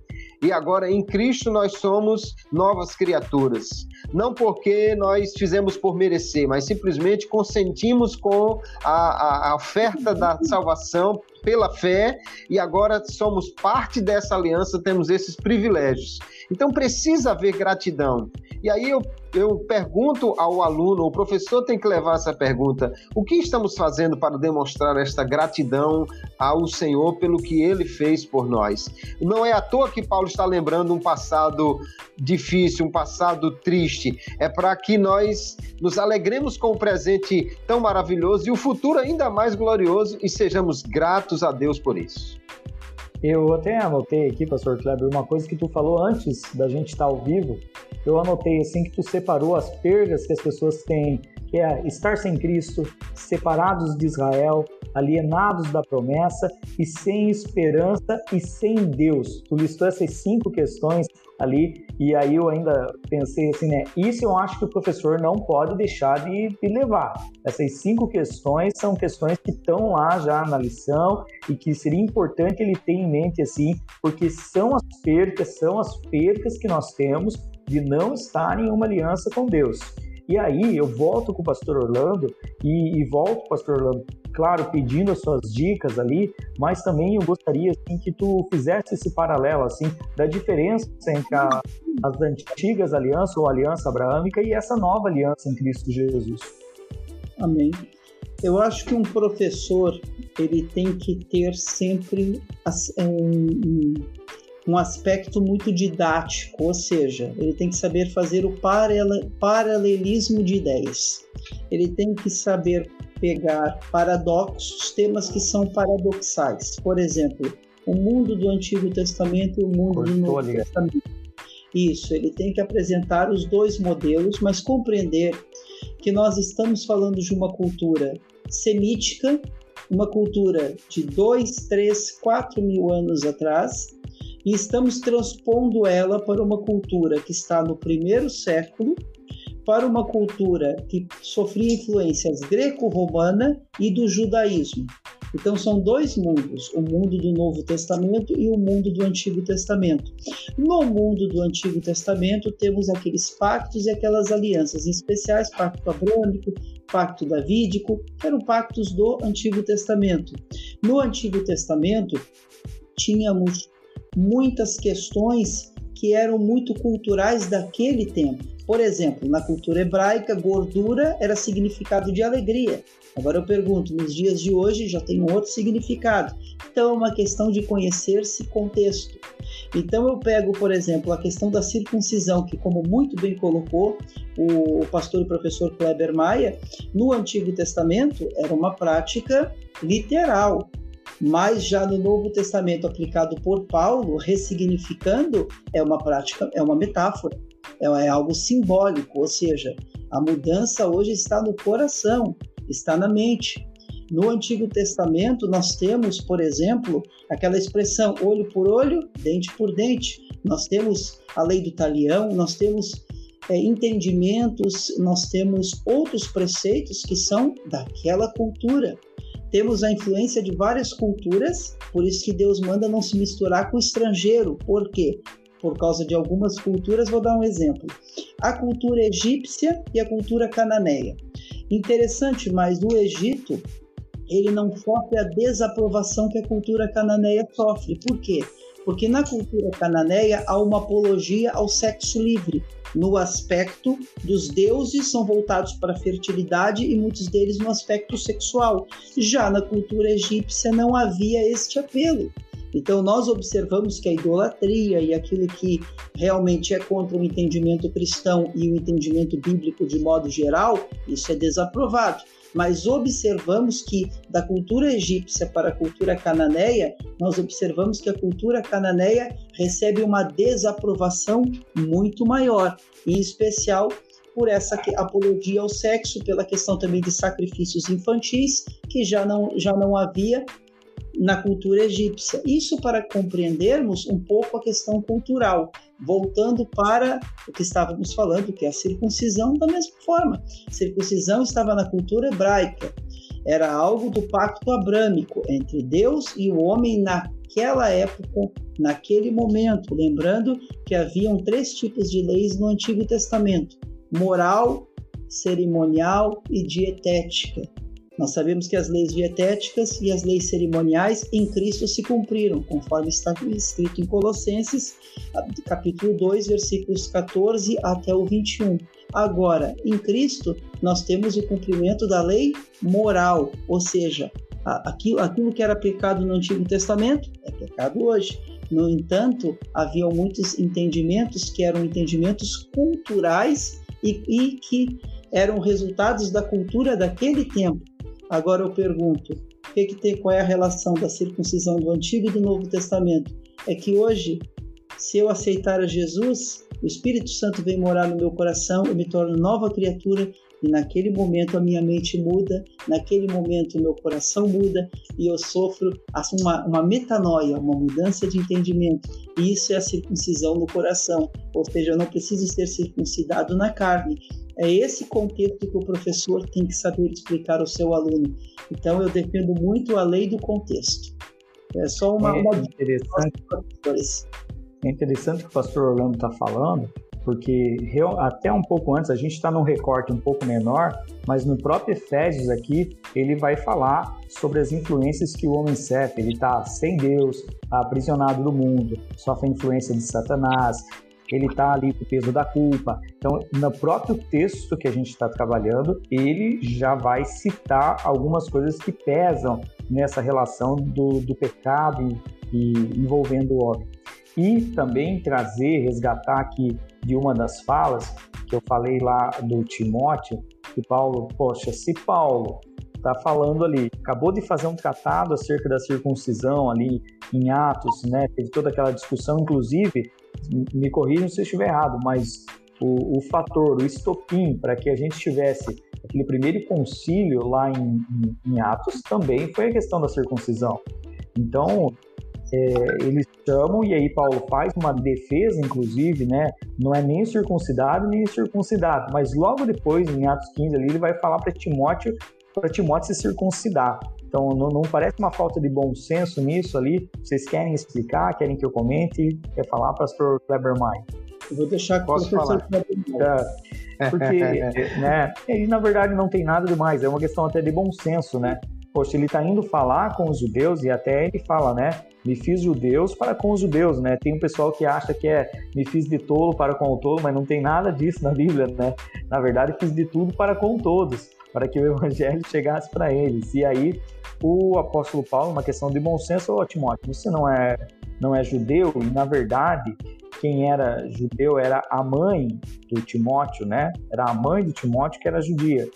E agora em Cristo nós somos novas criaturas. Não porque nós fizemos por merecer, mas simplesmente consentimos com a, a, oferta da salvação pela fé e agora somos parte dessa aliança, temos esses privilégios. Então precisa haver gratidão. E aí eu, eu pergunto ao aluno, o professor tem que levar essa pergunta: o que estamos fazendo para demonstrar esta gratidão ao Senhor pelo que ele fez por nós? Não é à toa que Paulo está lembrando um passado difícil, um passado triste. É para que nós nos alegremos com o presente tão maravilhoso e o futuro ainda mais glorioso e sejamos gratos a Deus por isso. Eu até anotei aqui, pastor Kleber, uma coisa que tu falou antes da gente estar ao vivo. Eu anotei assim que tu separou as perdas que as pessoas têm, que é estar sem Cristo, separados de Israel, alienados da promessa e sem esperança e sem Deus. Tu listou essas cinco questões ali, e aí eu ainda pensei assim, né? Isso eu acho que o professor não pode deixar de, de levar. Essas cinco questões são questões que estão lá já na lição e que seria importante ele ter em mente assim, porque são as percas, são as percas que nós temos de não estar em uma aliança com Deus. E aí eu volto com o pastor Orlando e, e volto pastor Orlando, claro, pedindo as suas dicas ali, mas também eu gostaria assim, que tu fizesse esse paralelo assim da diferença entre a, as antigas alianças ou aliança abraâmica e essa nova aliança em Cristo Jesus. Amém. Eu acho que um professor ele tem que ter sempre um, um aspecto muito didático, ou seja, ele tem que saber fazer o paralelismo de ideias. Ele tem que saber pegar paradoxos, temas que são paradoxais. Por exemplo, o mundo do Antigo Testamento e o mundo do Novo Testamento. Isso, ele tem que apresentar os dois modelos, mas compreender que nós estamos falando de uma cultura semítica, uma cultura de dois, três, quatro mil anos atrás, e estamos transpondo ela para uma cultura que está no primeiro século, para uma cultura que sofria influências greco-romana e do judaísmo. Então são dois mundos, o mundo do Novo Testamento e o mundo do Antigo Testamento. No mundo do Antigo Testamento temos aqueles pactos e aquelas alianças, em especiais pacto abrâmico, pacto davídico, que eram pactos do Antigo Testamento. No Antigo Testamento tínhamos muitas questões que eram muito culturais daquele tempo. Por exemplo, na cultura hebraica, gordura era significado de alegria. Agora eu pergunto, nos dias de hoje já tem um outro significado. Então é uma questão de conhecer-se contexto. Então eu pego, por exemplo, a questão da circuncisão, que como muito bem colocou o pastor e professor Kleber Maia, no Antigo Testamento era uma prática literal mas já no Novo Testamento aplicado por Paulo, ressignificando, é uma prática, é uma metáfora, é, é algo simbólico, ou seja, a mudança hoje está no coração, está na mente. No Antigo Testamento, nós temos, por exemplo, aquela expressão olho por olho, dente por dente. Nós temos a lei do talião, nós temos é, entendimentos, nós temos outros preceitos que são daquela cultura temos a influência de várias culturas, por isso que Deus manda não se misturar com o estrangeiro. Por quê? Por causa de algumas culturas, vou dar um exemplo. A cultura egípcia e a cultura cananeia. Interessante, mas no Egito, ele não sofre a desaprovação que a cultura cananeia sofre. Por quê? Porque na cultura cananeia há uma apologia ao sexo livre, no aspecto dos deuses são voltados para a fertilidade e muitos deles no aspecto sexual. Já na cultura egípcia não havia este apelo. Então, nós observamos que a idolatria e aquilo que realmente é contra o entendimento cristão e o entendimento bíblico de modo geral, isso é desaprovado. Mas observamos que da cultura egípcia para a cultura cananeia, nós observamos que a cultura cananeia recebe uma desaprovação muito maior, em especial por essa apologia ao sexo, pela questão também de sacrifícios infantis, que já não, já não havia na cultura egípcia. Isso para compreendermos um pouco a questão cultural, voltando para o que estávamos falando, que é a circuncisão da mesma forma. Circuncisão estava na cultura hebraica, era algo do pacto abrâmico entre Deus e o homem naquela época, naquele momento. Lembrando que haviam três tipos de leis no Antigo Testamento: moral, cerimonial e dietética. Nós sabemos que as leis dietéticas e as leis cerimoniais em Cristo se cumpriram, conforme está escrito em Colossenses, capítulo 2, versículos 14 até o 21. Agora, em Cristo, nós temos o cumprimento da lei moral, ou seja, aquilo, que era pecado no Antigo Testamento é pecado hoje. No entanto, havia muitos entendimentos que eram entendimentos culturais e, e que eram resultados da cultura daquele tempo. Agora eu pergunto, o que, que tem, qual é a relação da circuncisão do Antigo e do Novo Testamento? É que hoje, se eu aceitar a Jesus, o Espírito Santo vem morar no meu coração, eu me torno nova criatura e naquele momento a minha mente muda, naquele momento o meu coração muda e eu sofro uma, uma metanoia, uma mudança de entendimento. E isso é a circuncisão no coração, ou seja, eu não preciso ser circuncidado na carne, é esse contexto que o professor tem que saber explicar ao seu aluno. Então, eu defendo muito a lei do contexto. É só uma, é uma interessante. É interessante o que o pastor Orlando está falando, porque até um pouco antes, a gente está num recorte um pouco menor, mas no próprio Efésios aqui, ele vai falar sobre as influências que o homem sofre. Ele está sem Deus, aprisionado do mundo, sofre a influência de Satanás, ele está ali com o peso da culpa. Então, no próprio texto que a gente está trabalhando, ele já vai citar algumas coisas que pesam nessa relação do, do pecado e, e envolvendo o homem. E também trazer, resgatar aqui de uma das falas que eu falei lá do Timóteo, que Paulo, poxa, se Paulo está falando ali, acabou de fazer um tratado acerca da circuncisão ali em Atos, né? Teve toda aquela discussão, inclusive, me corrijam se eu estiver errado, mas o, o fator, o estopim para que a gente tivesse aquele primeiro concílio lá em, em, em, Atos também foi a questão da circuncisão. Então, é, eles chamam e aí Paulo faz uma defesa, inclusive, né? Não é nem circuncidado nem circuncidado, mas logo depois, em Atos 15 ali, ele vai falar para Timóteo para Timóteo se circuncidar. Então, não, não, parece uma falta de bom senso nisso ali? Vocês querem explicar? Querem que eu comente? Quer falar, pastor Kleber Maia? Eu vou deixar com Posso falar? É, porque, né, ele na verdade não tem nada demais, é uma questão até de bom senso, né? Poxa, ele está indo falar com os judeus e até ele fala, né? Me fiz judeus para com os judeus, né? Tem um pessoal que acha que é me fiz de tolo para com o tolo, mas não tem nada disso na Bíblia, né? Na verdade, fiz de tudo para com todos, para que o evangelho chegasse para eles. E aí, o apóstolo Paulo, uma questão de bom senso, ô Timóteo, você não é, não é judeu, e na verdade, quem era judeu era a mãe do Timóteo, né? Era a mãe do Timóteo que era judia.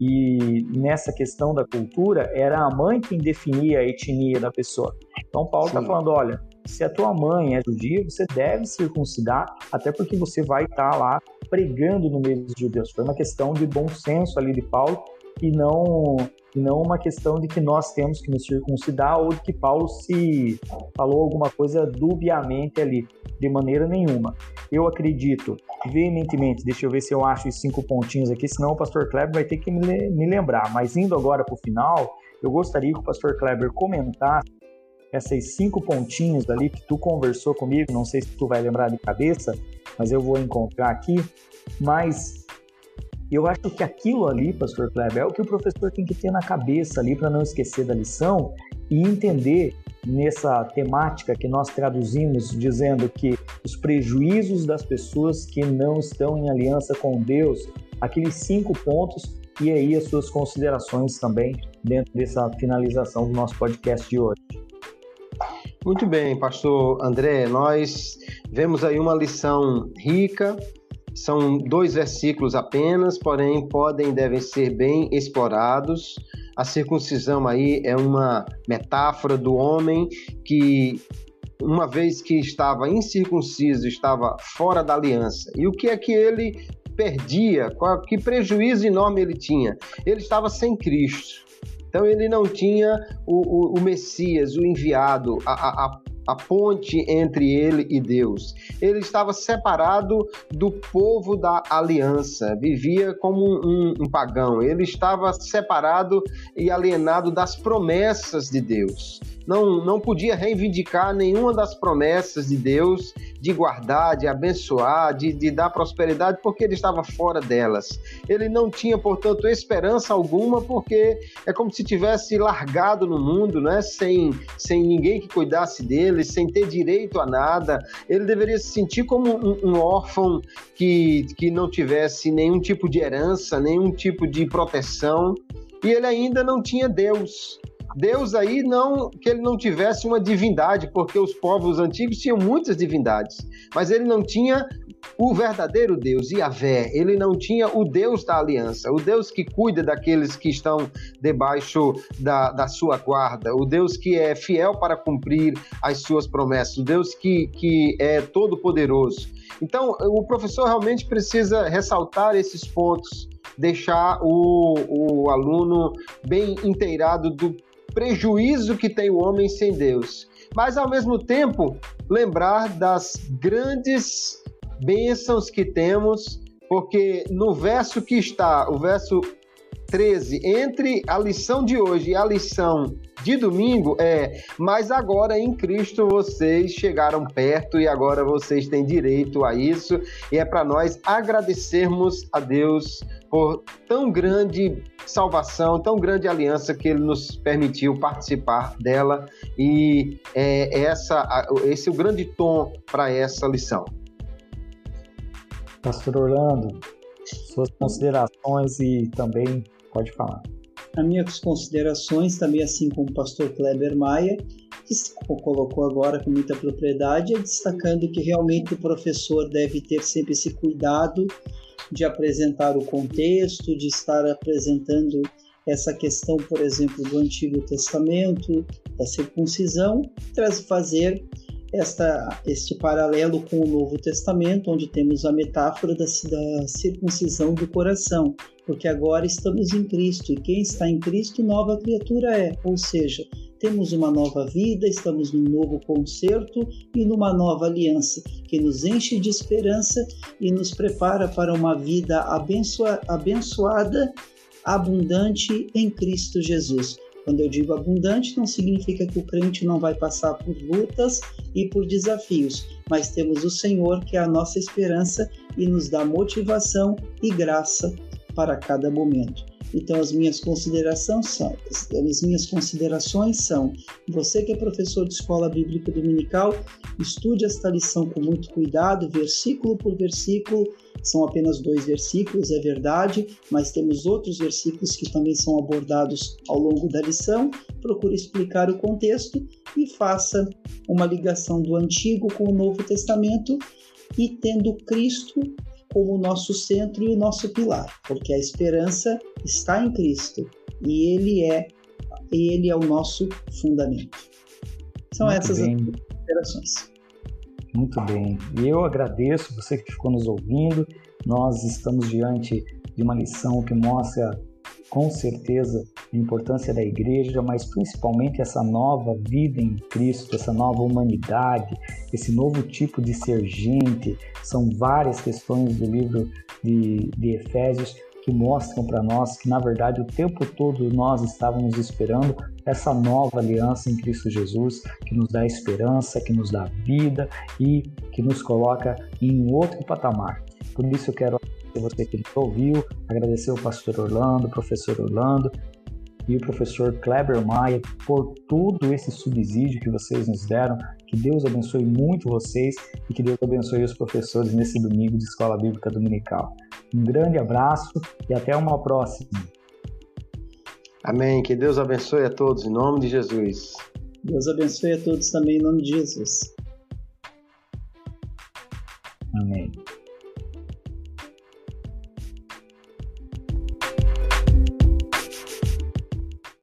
E nessa questão da cultura, era a mãe quem definia a etnia da pessoa. Então Paulo está falando, olha, se a tua mãe é judia, você deve circuncidar, até porque você vai estar tá lá pregando no meio dos judeus. Foi uma questão de bom senso ali de Paulo e não e não uma questão de que nós temos que nos circuncidar ou de que Paulo se falou alguma coisa dubiamente ali, de maneira nenhuma. Eu acredito veementemente, deixa eu ver se eu acho os cinco pontinhos aqui, senão o pastor Kleber vai ter que me, lembrar. Mas indo agora para o final, eu gostaria que o pastor Kleber comentasse essas cinco pontinhos ali que tu conversou comigo, não sei se tu vai lembrar de cabeça, mas eu vou encontrar aqui, mas E eu acho que aquilo ali, pastor Kleber, é o que o professor tem que ter na cabeça ali para não esquecer da lição e entender nessa temática que nós traduzimos dizendo que os prejuízos das pessoas que não estão em aliança com Deus, aqueles cinco pontos e aí as suas considerações também dentro dessa finalização do nosso podcast de hoje. Muito bem, pastor André, nós vemos aí uma lição rica, são dois versículos apenas, porém podem e devem ser bem explorados. A circuncisão aí é uma metáfora do homem que uma vez que estava incircunciso, estava fora da aliança. E o que é que ele perdia? Qual, que prejuízo enorme ele tinha? Ele estava sem Cristo. Então ele não tinha o, o, o Messias, o enviado, a, a, a ponte entre ele e Deus. Ele estava separado do povo da aliança, vivia como um, um, pagão. Ele estava separado e alienado das promessas de Deus não, não podia reivindicar nenhuma das promessas de Deus de guardar, de abençoar, de, de dar prosperidade, porque ele estava fora delas. Ele não tinha, portanto, esperança alguma, porque é como se tivesse largado no mundo, né? sem, sem ninguém que cuidasse dele, sem ter direito a nada. Ele deveria se sentir como um, um órfão que, que não tivesse nenhum tipo de herança, nenhum tipo de proteção. E ele ainda não tinha Deus. Deus aí não que ele não tivesse uma divindade, porque os povos antigos tinham muitas divindades, mas ele não tinha o verdadeiro Deus, Yahvé, ele não tinha o Deus da aliança, o Deus que cuida daqueles que estão debaixo da, da sua guarda, o Deus que é fiel para cumprir as suas promessas, o Deus que, que é todo-poderoso. Então, o professor realmente precisa ressaltar esses pontos, deixar o, o aluno bem inteirado do prejuízo que tem o homem sem Deus, mas ao mesmo tempo lembrar das grandes bênçãos que temos, porque no verso que está, o verso 13, entre a lição de hoje e a lição de domingo é: Mas agora em Cristo vocês chegaram perto e agora vocês têm direito a isso, e é para nós agradecermos a Deus por tão grande salvação, tão grande aliança que Ele nos permitiu participar dela, e é essa, esse é o grande tom para essa lição. Pastor Orlando, suas considerações e também Pode falar. As minhas considerações, também assim como o pastor Kleber Maia, que colocou agora com muita propriedade, é destacando que realmente o professor deve ter sempre esse cuidado de apresentar o contexto, de estar apresentando essa questão, por exemplo, do Antigo Testamento, da circuncisão, fazer esta, este paralelo com o Novo Testamento, onde temos a metáfora da, da circuncisão do coração, porque agora estamos em Cristo e quem está em Cristo, nova criatura é, ou seja, temos uma nova vida, estamos num novo concerto e numa nova aliança que nos enche de esperança e nos prepara para uma vida abençoa, abençoada, abundante em Cristo Jesus. Quando eu digo abundante, não significa que o crente não vai passar por lutas e por desafios, mas temos o Senhor que é a nossa esperança e nos dá motivação e graça para cada momento. Então as minhas considerações são, as minhas considerações são: você que é professor de escola bíblica dominical, estude esta lição com muito cuidado, versículo por versículo. São apenas dois versículos, é verdade, mas temos outros versículos que também são abordados ao longo da lição. Procure explicar o contexto e faça uma ligação do Antigo com o Novo Testamento e tendo Cristo como o nosso centro e o nosso pilar, porque a esperança está em Cristo e ele é ele é o nosso fundamento. São Muito essas bem. as considerações. Muito bem. E eu agradeço você que ficou nos ouvindo. Nós estamos diante de uma lição que mostra com certeza a importância da igreja, mas principalmente essa nova vida em Cristo, essa nova humanidade, esse novo tipo de ser gente. São várias questões do livro de, de Efésios que mostram para nós que, na verdade, o tempo todo nós estávamos esperando essa nova aliança em Cristo Jesus, que nos dá esperança, que nos dá vida e que nos coloca em outro patamar. Por isso eu quero você que nos ouviu, agradecer o pastor Orlando, o professor Orlando e o professor Kleber Maia por todo esse subsídio que vocês nos deram. Que Deus abençoe muito vocês e que Deus abençoe os professores nesse domingo de Escola Bíblica Dominical. Um grande abraço e até uma próxima. Amém. Que Deus abençoe a todos em nome de Jesus. Deus abençoe a todos também em nome de Jesus. Amém.